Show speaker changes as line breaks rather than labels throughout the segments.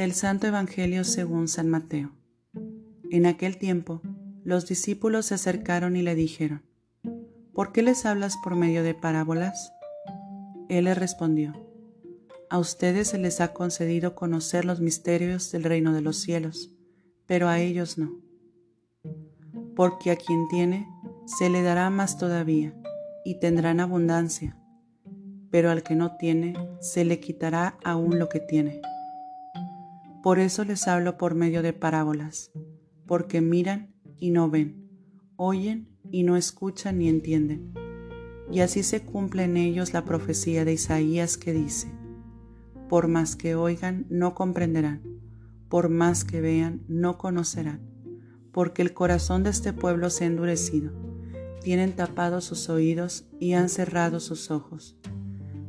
Del Santo Evangelio según San Mateo. En aquel tiempo, los discípulos se acercaron y le dijeron, ¿Por qué les hablas por medio de parábolas? Él les respondió, A ustedes se les ha concedido conocer los misterios del reino de los cielos, pero a ellos no. Porque a quien tiene, se le dará más todavía, y tendrán abundancia, pero al que no tiene, se le quitará aún lo que tiene. Por eso les hablo por medio de parábolas, porque miran y no ven, oyen y no escuchan ni entienden. Y así se cumple en ellos la profecía de Isaías que dice, por más que oigan, no comprenderán, por más que vean, no conocerán, porque el corazón de este pueblo se ha endurecido, tienen tapados sus oídos y han cerrado sus ojos,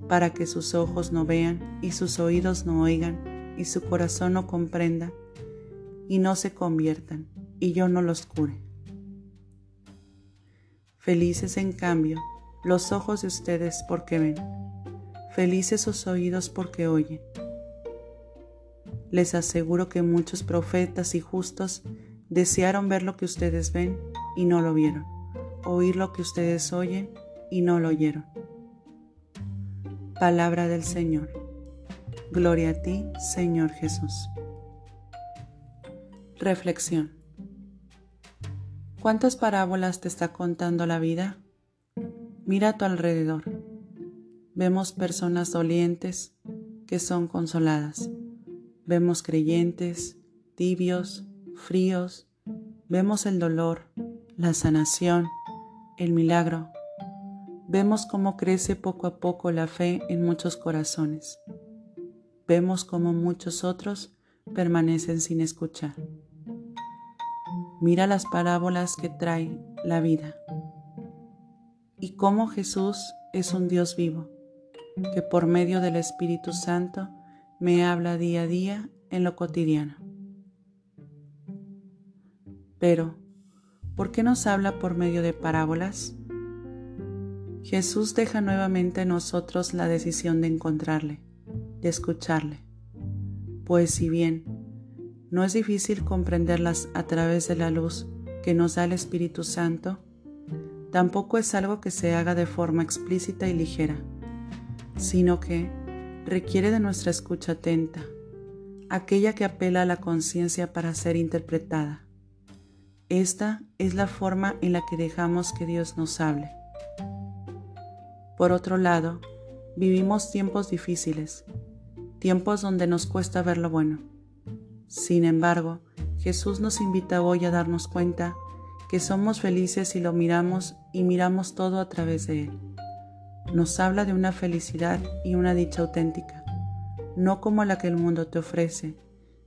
para que sus ojos no vean y sus oídos no oigan y su corazón no comprenda y no se conviertan y yo no los cure. Felices en cambio los ojos de ustedes porque ven, felices sus oídos porque oyen. Les aseguro que muchos profetas y justos desearon ver lo que ustedes ven y no lo vieron, oír lo que ustedes oyen y no lo oyeron. Palabra del Señor. Gloria a ti, Señor Jesús. Reflexión. ¿Cuántas parábolas te está contando la vida? Mira a tu alrededor. Vemos personas dolientes que son consoladas. Vemos creyentes, tibios, fríos. Vemos el dolor, la sanación, el milagro. Vemos cómo crece poco a poco la fe en muchos corazones vemos como muchos otros permanecen sin escuchar. Mira las parábolas que trae la vida y cómo Jesús es un Dios vivo, que por medio del Espíritu Santo me habla día a día en lo cotidiano. Pero, ¿por qué nos habla por medio de parábolas? Jesús deja nuevamente a nosotros la decisión de encontrarle de escucharle, pues si bien no es difícil comprenderlas a través de la luz que nos da el Espíritu Santo, tampoco es algo que se haga de forma explícita y ligera, sino que requiere de nuestra escucha atenta, aquella que apela a la conciencia para ser interpretada. Esta es la forma en la que dejamos que Dios nos hable. Por otro lado, vivimos tiempos difíciles tiempos donde nos cuesta ver lo bueno. Sin embargo, Jesús nos invita hoy a darnos cuenta que somos felices si lo miramos y miramos todo a través de Él. Nos habla de una felicidad y una dicha auténtica, no como la que el mundo te ofrece,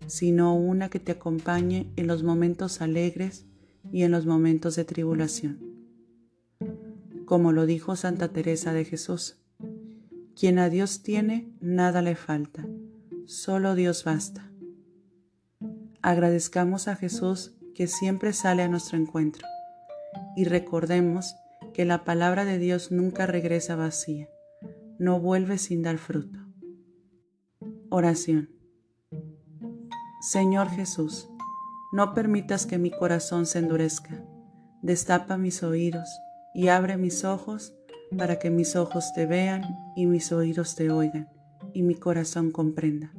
sino una que te acompañe en los momentos alegres y en los momentos de tribulación. Como lo dijo Santa Teresa de Jesús, quien a Dios tiene, nada le falta, solo Dios basta. Agradezcamos a Jesús que siempre sale a nuestro encuentro y recordemos que la palabra de Dios nunca regresa vacía, no vuelve sin dar fruto. Oración. Señor Jesús, no permitas que mi corazón se endurezca, destapa mis oídos y abre mis ojos para que mis ojos te vean y mis oídos te oigan y mi corazón comprenda.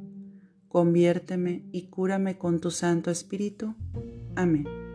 Conviérteme y cúrame con tu Santo Espíritu. Amén.